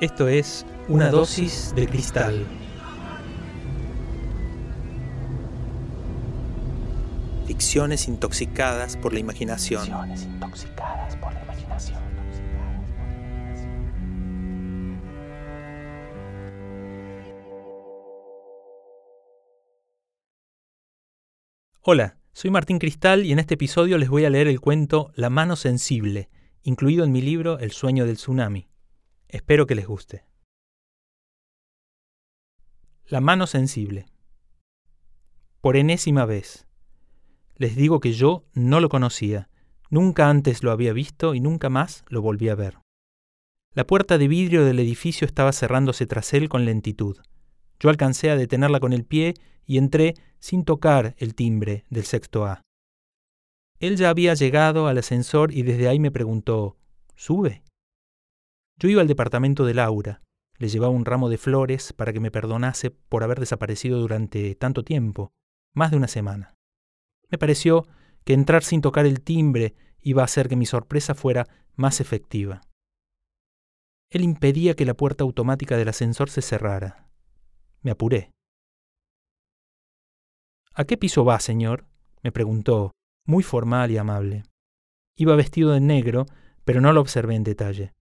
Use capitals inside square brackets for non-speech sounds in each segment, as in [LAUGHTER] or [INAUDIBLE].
Esto es Una dosis de cristal. Ficciones intoxicadas por la imaginación. Ficciones intoxicadas por la imaginación. Hola, soy Martín Cristal y en este episodio les voy a leer el cuento La mano sensible, incluido en mi libro El sueño del tsunami. Espero que les guste. La mano sensible. Por enésima vez. Les digo que yo no lo conocía, nunca antes lo había visto y nunca más lo volví a ver. La puerta de vidrio del edificio estaba cerrándose tras él con lentitud. Yo alcancé a detenerla con el pie y entré sin tocar el timbre del sexto A. Él ya había llegado al ascensor y desde ahí me preguntó, ¿sube? Yo iba al departamento de Laura. Le llevaba un ramo de flores para que me perdonase por haber desaparecido durante tanto tiempo, más de una semana. Me pareció que entrar sin tocar el timbre iba a hacer que mi sorpresa fuera más efectiva. Él impedía que la puerta automática del ascensor se cerrara. Me apuré. ¿A qué piso va, señor? me preguntó, muy formal y amable. Iba vestido de negro, pero no lo observé en detalle.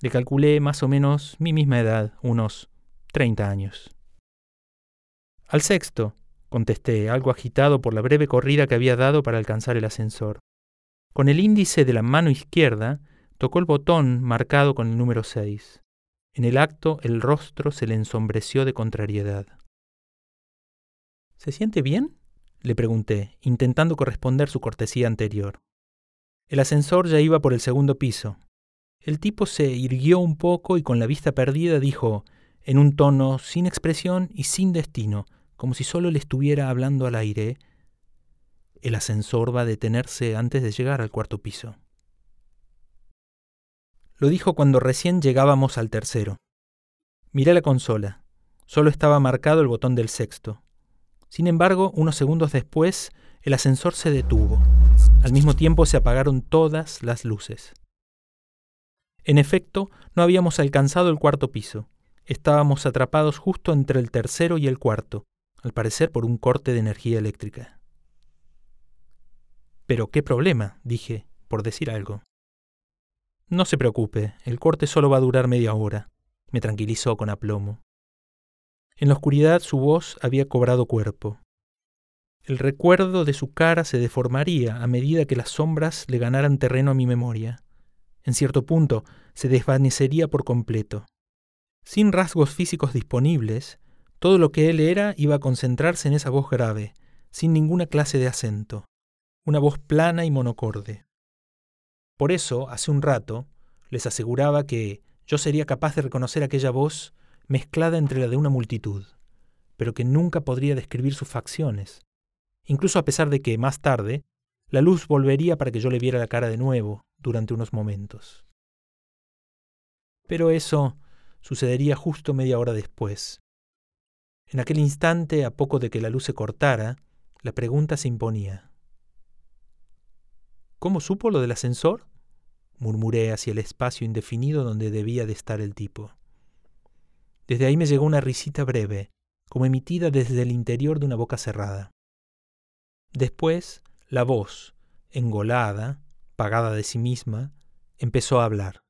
Le calculé más o menos mi misma edad, unos treinta años. Al sexto, contesté, algo agitado por la breve corrida que había dado para alcanzar el ascensor. Con el índice de la mano izquierda, tocó el botón marcado con el número seis. En el acto el rostro se le ensombreció de contrariedad. ¿Se siente bien? le pregunté, intentando corresponder su cortesía anterior. El ascensor ya iba por el segundo piso. El tipo se irguió un poco y con la vista perdida dijo, en un tono sin expresión y sin destino, como si solo le estuviera hablando al aire, el ascensor va a detenerse antes de llegar al cuarto piso. Lo dijo cuando recién llegábamos al tercero. Miré la consola. Solo estaba marcado el botón del sexto. Sin embargo, unos segundos después, el ascensor se detuvo. Al mismo tiempo se apagaron todas las luces. En efecto, no habíamos alcanzado el cuarto piso. Estábamos atrapados justo entre el tercero y el cuarto, al parecer por un corte de energía eléctrica. Pero qué problema, dije, por decir algo. No se preocupe, el corte solo va a durar media hora, me tranquilizó con aplomo. En la oscuridad su voz había cobrado cuerpo. El recuerdo de su cara se deformaría a medida que las sombras le ganaran terreno a mi memoria. En cierto punto se desvanecería por completo. Sin rasgos físicos disponibles, todo lo que él era iba a concentrarse en esa voz grave, sin ninguna clase de acento, una voz plana y monocorde. Por eso, hace un rato, les aseguraba que yo sería capaz de reconocer aquella voz mezclada entre la de una multitud, pero que nunca podría describir sus facciones, incluso a pesar de que, más tarde, la luz volvería para que yo le viera la cara de nuevo durante unos momentos. Pero eso sucedería justo media hora después. En aquel instante, a poco de que la luz se cortara, la pregunta se imponía. ¿Cómo supo lo del ascensor? murmuré hacia el espacio indefinido donde debía de estar el tipo. Desde ahí me llegó una risita breve, como emitida desde el interior de una boca cerrada. Después, la voz, engolada, pagada de sí misma, empezó a hablar.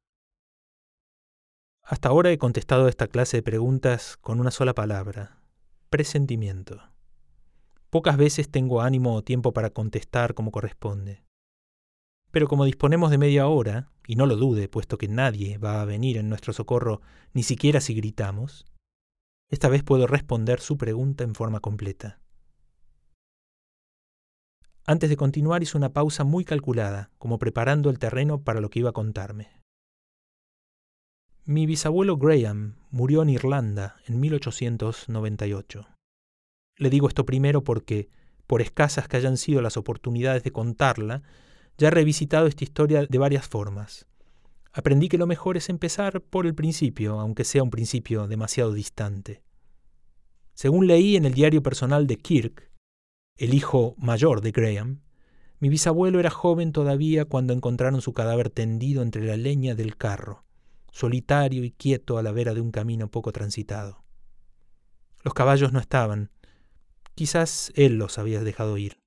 Hasta ahora he contestado esta clase de preguntas con una sola palabra, presentimiento. Pocas veces tengo ánimo o tiempo para contestar como corresponde. Pero como disponemos de media hora, y no lo dude, puesto que nadie va a venir en nuestro socorro, ni siquiera si gritamos, esta vez puedo responder su pregunta en forma completa. Antes de continuar hizo una pausa muy calculada, como preparando el terreno para lo que iba a contarme. Mi bisabuelo Graham murió en Irlanda en 1898. Le digo esto primero porque, por escasas que hayan sido las oportunidades de contarla, ya he revisitado esta historia de varias formas. Aprendí que lo mejor es empezar por el principio, aunque sea un principio demasiado distante. Según leí en el diario personal de Kirk, el hijo mayor de Graham, mi bisabuelo era joven todavía cuando encontraron su cadáver tendido entre la leña del carro. solitario y quieto a la vera de un camino poco transitado. Los caballos no estaban, quizás él los había dejado ir.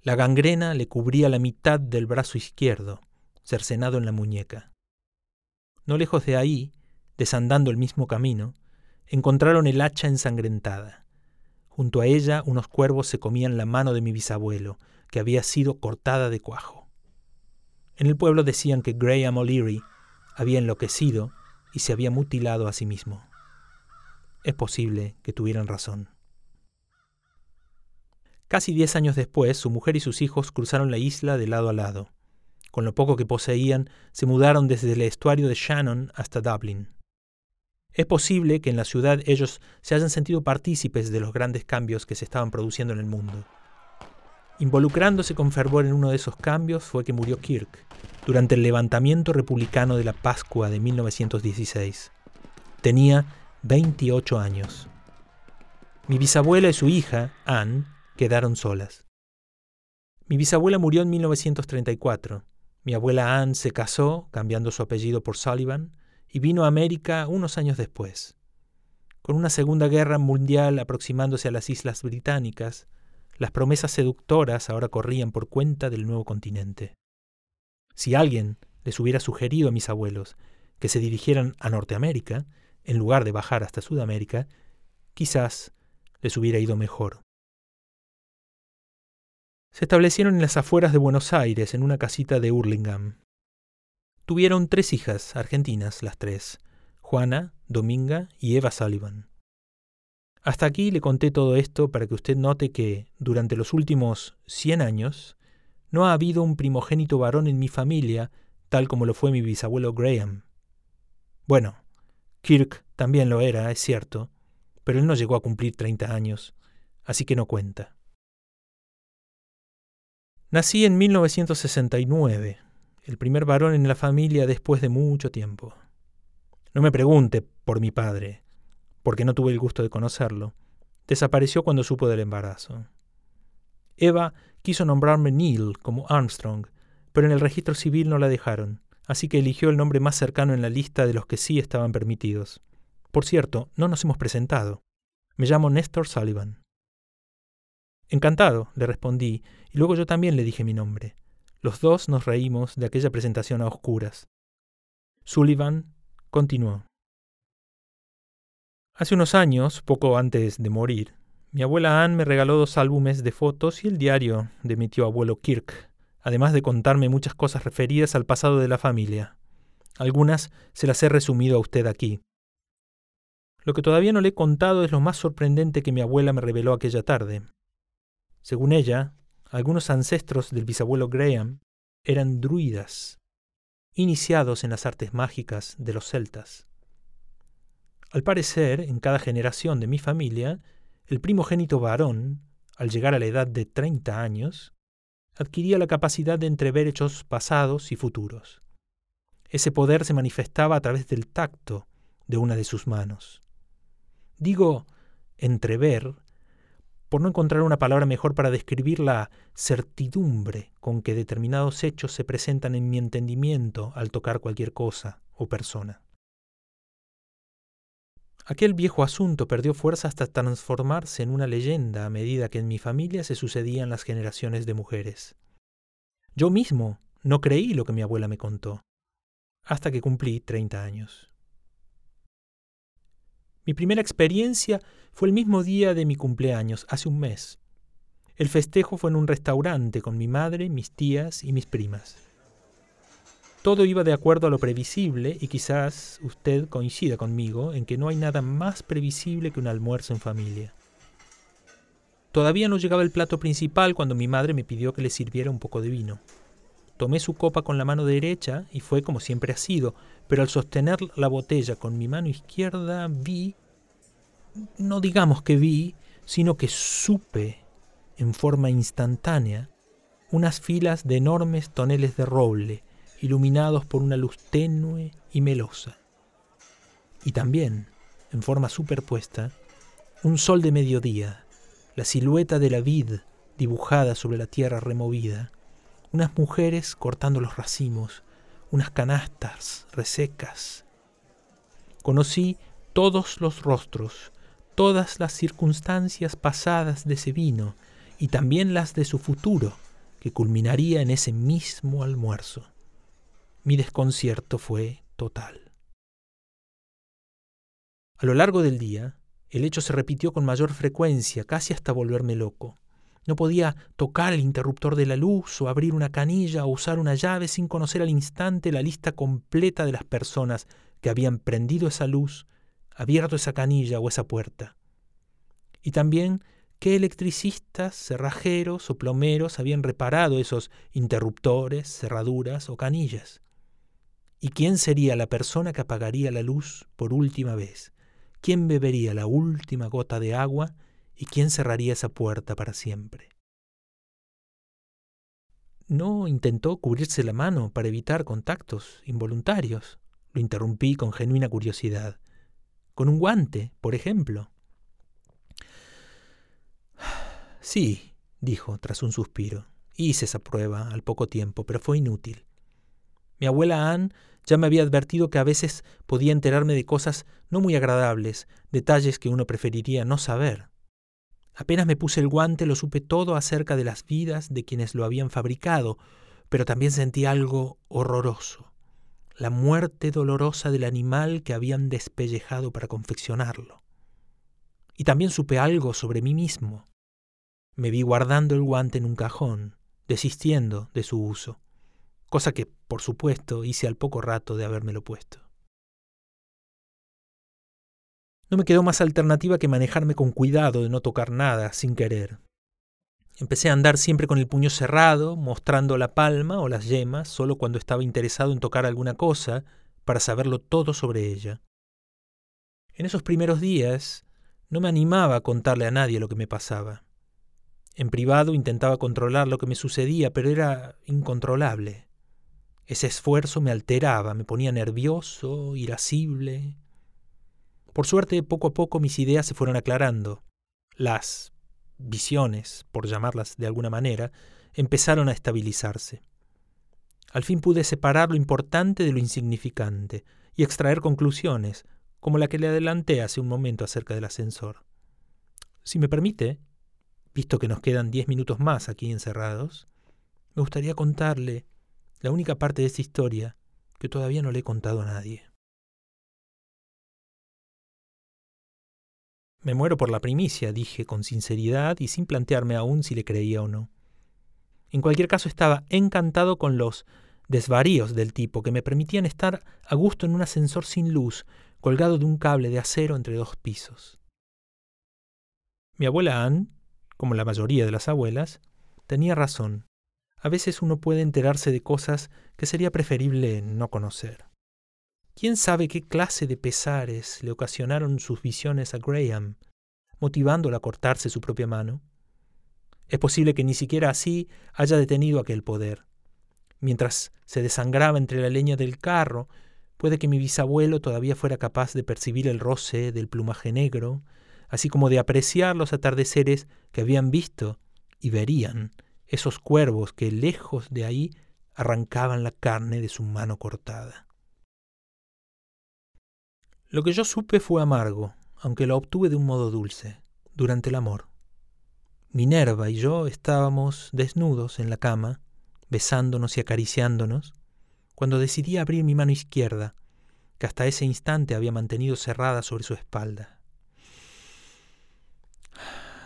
La gangrena le cubría la mitad del brazo izquierdo, cercenado en la muñeca. No lejos de ahí, desandando el mismo camino, encontraron el hacha ensangrentada. Junto a ella unos cuervos se comían la mano de mi bisabuelo, que había sido cortada de cuajo. En el pueblo decían que Graham O'Leary había enloquecido y se había mutilado a sí mismo. Es posible que tuvieran razón. Casi diez años después, su mujer y sus hijos cruzaron la isla de lado a lado. Con lo poco que poseían, se mudaron desde el estuario de Shannon hasta Dublin. Es posible que en la ciudad ellos se hayan sentido partícipes de los grandes cambios que se estaban produciendo en el mundo. Involucrándose con fervor en uno de esos cambios fue que murió Kirk, durante el levantamiento republicano de la Pascua de 1916. Tenía 28 años. Mi bisabuela y su hija, Anne, quedaron solas. Mi bisabuela murió en 1934. Mi abuela Anne se casó, cambiando su apellido por Sullivan, y vino a América unos años después. Con una Segunda Guerra Mundial aproximándose a las islas británicas, las promesas seductoras ahora corrían por cuenta del nuevo continente. Si alguien les hubiera sugerido a mis abuelos que se dirigieran a Norteamérica, en lugar de bajar hasta Sudamérica, quizás les hubiera ido mejor. Se establecieron en las afueras de Buenos Aires, en una casita de Hurlingham. Tuvieron tres hijas, argentinas las tres, Juana, Dominga y Eva Sullivan. Hasta aquí le conté todo esto para que usted note que, durante los últimos cien años, no ha habido un primogénito varón en mi familia, tal como lo fue mi bisabuelo Graham. Bueno, Kirk también lo era, es cierto, pero él no llegó a cumplir treinta años, así que no cuenta. Nací en 1969, el primer varón en la familia después de mucho tiempo. No me pregunte por mi padre, porque no tuve el gusto de conocerlo. Desapareció cuando supo del embarazo. Eva quiso nombrarme Neil como Armstrong, pero en el registro civil no la dejaron, así que eligió el nombre más cercano en la lista de los que sí estaban permitidos. Por cierto, no nos hemos presentado. Me llamo Néstor Sullivan. Encantado, le respondí, y luego yo también le dije mi nombre. Los dos nos reímos de aquella presentación a oscuras. Sullivan continuó. Hace unos años, poco antes de morir, mi abuela Anne me regaló dos álbumes de fotos y el diario de mi tío abuelo Kirk, además de contarme muchas cosas referidas al pasado de la familia. Algunas se las he resumido a usted aquí. Lo que todavía no le he contado es lo más sorprendente que mi abuela me reveló aquella tarde. Según ella, algunos ancestros del bisabuelo Graham eran druidas, iniciados en las artes mágicas de los celtas. Al parecer, en cada generación de mi familia, el primogénito varón, al llegar a la edad de 30 años, adquiría la capacidad de entrever hechos pasados y futuros. Ese poder se manifestaba a través del tacto de una de sus manos. Digo entrever por no encontrar una palabra mejor para describir la certidumbre con que determinados hechos se presentan en mi entendimiento al tocar cualquier cosa o persona. Aquel viejo asunto perdió fuerza hasta transformarse en una leyenda a medida que en mi familia se sucedían las generaciones de mujeres. Yo mismo no creí lo que mi abuela me contó, hasta que cumplí treinta años. Mi primera experiencia fue el mismo día de mi cumpleaños, hace un mes. El festejo fue en un restaurante con mi madre, mis tías y mis primas. Todo iba de acuerdo a lo previsible y quizás usted coincida conmigo en que no hay nada más previsible que un almuerzo en familia. Todavía no llegaba el plato principal cuando mi madre me pidió que le sirviera un poco de vino. Tomé su copa con la mano derecha y fue como siempre ha sido, pero al sostener la botella con mi mano izquierda vi, no digamos que vi, sino que supe en forma instantánea unas filas de enormes toneles de roble iluminados por una luz tenue y melosa. Y también, en forma superpuesta, un sol de mediodía, la silueta de la vid dibujada sobre la tierra removida, unas mujeres cortando los racimos, unas canastas resecas Conocí todos los rostros, todas las circunstancias pasadas de ese vino y también las de su futuro, que culminaría en ese mismo almuerzo. Mi desconcierto fue total. A lo largo del día, el hecho se repitió con mayor frecuencia, casi hasta volverme loco. No podía tocar el interruptor de la luz o abrir una canilla o usar una llave sin conocer al instante la lista completa de las personas que habían prendido esa luz, abierto esa canilla o esa puerta. Y también qué electricistas, cerrajeros o plomeros habían reparado esos interruptores, cerraduras o canillas. ¿Y quién sería la persona que apagaría la luz por última vez? ¿Quién bebería la última gota de agua y quién cerraría esa puerta para siempre? ¿No intentó cubrirse la mano para evitar contactos involuntarios? Lo interrumpí con genuina curiosidad. Con un guante, por ejemplo. [SIGHS] Sí, dijo tras un suspiro. Hice esa prueba al poco tiempo, pero fue inútil. Mi abuela Anne ya me había advertido que a veces podía enterarme de cosas no muy agradables, detalles que uno preferiría no saber. Apenas me puse el guante lo supe todo acerca de las vidas de quienes lo habían fabricado, pero también sentí algo horroroso, la muerte dolorosa del animal que habían despellejado para confeccionarlo. Y también supe algo sobre mí mismo. Me vi guardando el guante en un cajón, desistiendo de su uso cosa que, por supuesto, hice al poco rato de habérmelo puesto. No me quedó más alternativa que manejarme con cuidado de no tocar nada sin querer. Empecé a andar siempre con el puño cerrado, mostrando la palma o las yemas solo cuando estaba interesado en tocar alguna cosa para saberlo todo sobre ella. En esos primeros días no me animaba a contarle a nadie lo que me pasaba. En privado intentaba controlar lo que me sucedía, pero era incontrolable. Ese esfuerzo me alteraba, me ponía nervioso, irascible. Por suerte, poco a poco mis ideas se fueron aclarando. Las visiones, por llamarlas de alguna manera, empezaron a estabilizarse. Al fin pude separar lo importante de lo insignificante y extraer conclusiones, como la que le adelanté hace un momento acerca del ascensor. Si me permite, visto que nos quedan diez minutos más aquí encerrados, me gustaría contarle la única parte de esta historia que todavía no le he contado a nadie. Me muero por la primicia, dije con sinceridad y sin plantearme aún si le creía o no. En cualquier caso estaba encantado con los desvaríos del tipo que me permitían estar a gusto en un ascensor sin luz, colgado de un cable de acero entre dos pisos. Mi abuela Anne, como la mayoría de las abuelas, tenía razón. A veces uno puede enterarse de cosas que sería preferible no conocer. ¿Quién sabe qué clase de pesares le ocasionaron sus visiones a Graham, motivándolo a cortarse su propia mano? Es posible que ni siquiera así haya detenido aquel poder. Mientras se desangraba entre la leña del carro, puede que mi bisabuelo todavía fuera capaz de percibir el roce del plumaje negro, así como de apreciar los atardeceres que habían visto y verían esos cuervos que lejos de ahí arrancaban la carne de su mano cortada. Lo que yo supe fue amargo, aunque lo obtuve de un modo dulce, durante el amor. Minerva y yo estábamos desnudos en la cama, besándonos y acariciándonos, cuando decidí abrir mi mano izquierda, que hasta ese instante había mantenido cerrada sobre su espalda.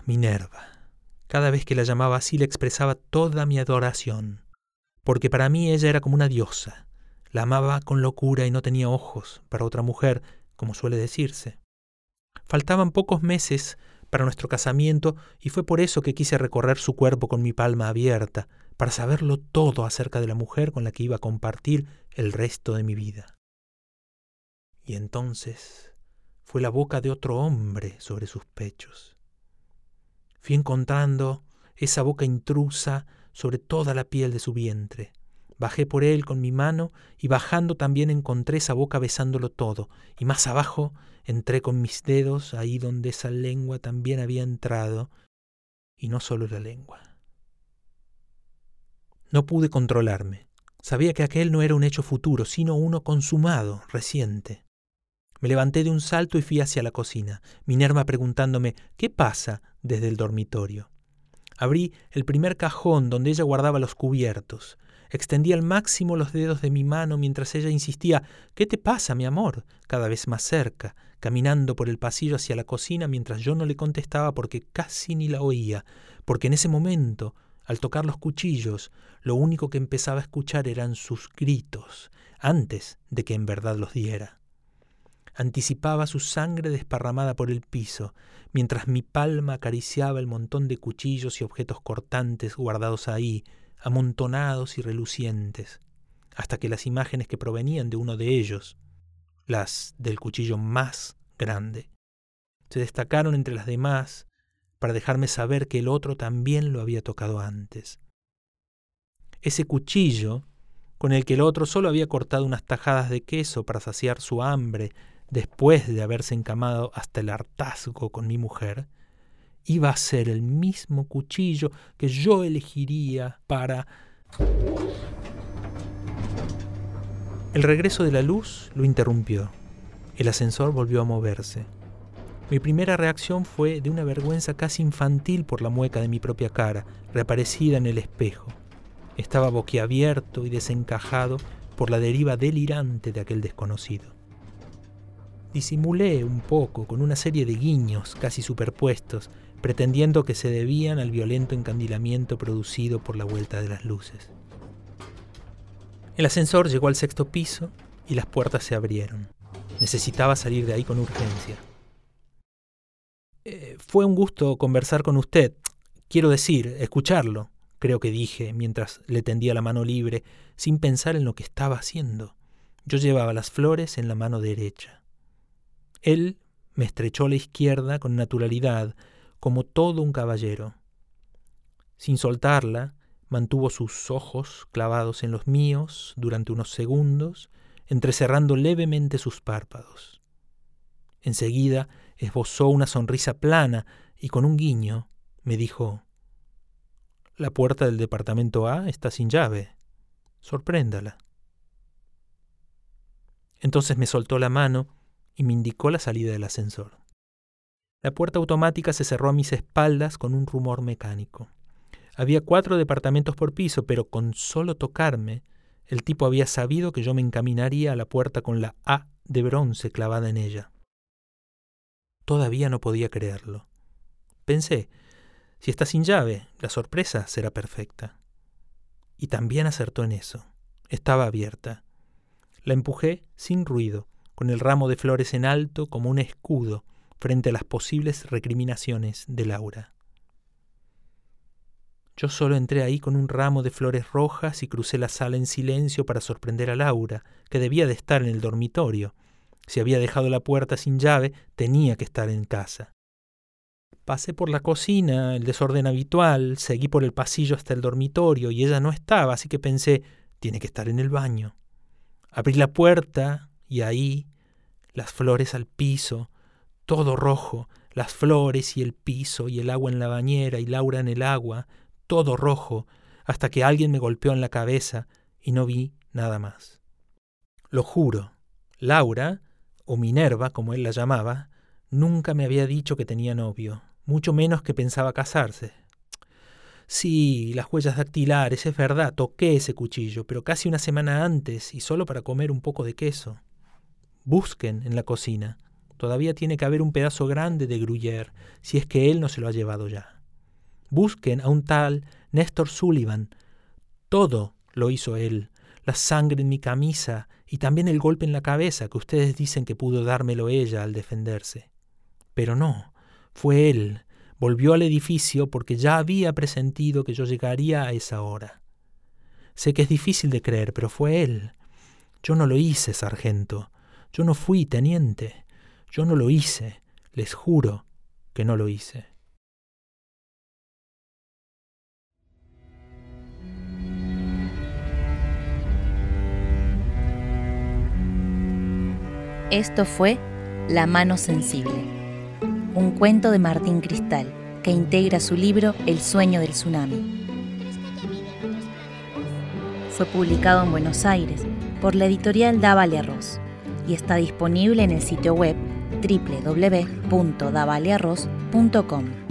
Minerva. Cada vez que la llamaba así le expresaba toda mi adoración, porque para mí ella era como una diosa. La amaba con locura y no tenía ojos para otra mujer, como suele decirse. Faltaban pocos meses para nuestro casamiento y fue por eso que quise recorrer su cuerpo con mi palma abierta, para saberlo todo acerca de la mujer con la que iba a compartir el resto de mi vida. Y entonces fue la boca de otro hombre sobre sus pechos. Fui encontrando esa boca intrusa sobre toda la piel de su vientre. Bajé por él con mi mano y bajando también encontré esa boca besándolo todo, y más abajo entré con mis dedos ahí donde esa lengua también había entrado, y no solo la lengua. No pude controlarme. Sabía que aquel no era un hecho futuro, sino uno consumado, reciente. Me levanté de un salto y fui hacia la cocina, Minerva preguntándome ¿qué pasa? desde el dormitorio. Abrí el primer cajón donde ella guardaba los cubiertos. Extendí al máximo los dedos de mi mano mientras ella insistía ¿Qué te pasa, mi amor? cada vez más cerca, caminando por el pasillo hacia la cocina mientras yo no le contestaba porque casi ni la oía, porque en ese momento, al tocar los cuchillos, lo único que empezaba a escuchar eran sus gritos, antes de que en verdad los diera. Anticipaba su sangre desparramada por el piso, mientras mi palma acariciaba el montón de cuchillos y objetos cortantes guardados ahí, amontonados y relucientes, hasta que las imágenes que provenían de uno de ellos, las del cuchillo más grande, se destacaron entre las demás para dejarme saber que el otro también lo había tocado antes. Ese cuchillo, con el que el otro solo había cortado unas tajadas de queso para saciar su hambre después de haberse encamado hasta el hartazgo con mi mujer, iba a ser el mismo cuchillo que yo elegiría para... El regreso de la luz lo interrumpió. El ascensor volvió a moverse. Mi primera reacción fue de una vergüenza casi infantil por la mueca de mi propia cara, reaparecida en el espejo. Estaba boquiabierto y desencajado por la deriva delirante de aquel desconocido. Disimulé un poco con una serie de guiños casi superpuestos, pretendiendo que se debían al violento encandilamiento producido por la vuelta de las luces. El ascensor llegó al sexto piso y las puertas se abrieron. Necesitaba salir de ahí con urgencia. Eh, fue un gusto conversar con usted. Quiero decir, escucharlo, creo que dije mientras le tendía la mano libre, sin pensar en lo que estaba haciendo. Yo llevaba las flores en la mano derecha. Él me estrechó la izquierda con naturalidad, como todo un caballero. Sin soltarla, mantuvo sus ojos clavados en los míos durante unos segundos, entrecerrando levemente sus párpados. Enseguida esbozó una sonrisa plana y con un guiño me dijo La puerta del departamento A está sin llave. Sorpréndala. Entonces me soltó la mano y me indicó la salida del ascensor. La puerta automática se cerró a mis espaldas con un rumor mecánico. Había cuatro departamentos por piso, pero con solo tocarme, el tipo había sabido que yo me encaminaría a la puerta con la A de bronce clavada en ella. Todavía no podía creerlo. Pensé, si está sin llave, la sorpresa será perfecta. Y también acertó en eso. Estaba abierta. La empujé sin ruido, con el ramo de flores en alto como un escudo frente a las posibles recriminaciones de Laura. Yo solo entré ahí con un ramo de flores rojas y crucé la sala en silencio para sorprender a Laura, que debía de estar en el dormitorio. Si había dejado la puerta sin llave, tenía que estar en casa. Pasé por la cocina, el desorden habitual, seguí por el pasillo hasta el dormitorio y ella no estaba, así que pensé, tiene que estar en el baño. Abrí la puerta y ahí, las flores al piso, todo rojo, las flores y el piso y el agua en la bañera y Laura en el agua, todo rojo, hasta que alguien me golpeó en la cabeza y no vi nada más. Lo juro, Laura, o Minerva, como él la llamaba, nunca me había dicho que tenía novio, mucho menos que pensaba casarse. Sí, las huellas dactilares, es verdad, toqué ese cuchillo, pero casi una semana antes y solo para comer un poco de queso. Busquen en la cocina. Todavía tiene que haber un pedazo grande de gruyère, si es que él no se lo ha llevado ya. Busquen a un tal Néstor Sullivan. Todo lo hizo él. La sangre en mi camisa y también el golpe en la cabeza que ustedes dicen que pudo dármelo ella al defenderse. Pero no, fue él. Volvió al edificio porque ya había presentido que yo llegaría a esa hora. Sé que es difícil de creer, pero fue él. Yo no lo hice, sargento. Yo no fui teniente, yo no lo hice, les juro que no lo hice. Esto fue La mano sensible, un cuento de Martín Cristal que integra su libro El sueño del tsunami. Fue publicado en Buenos Aires por la editorial Dávale Arroz y está disponible en el sitio web www.davalearroz.com.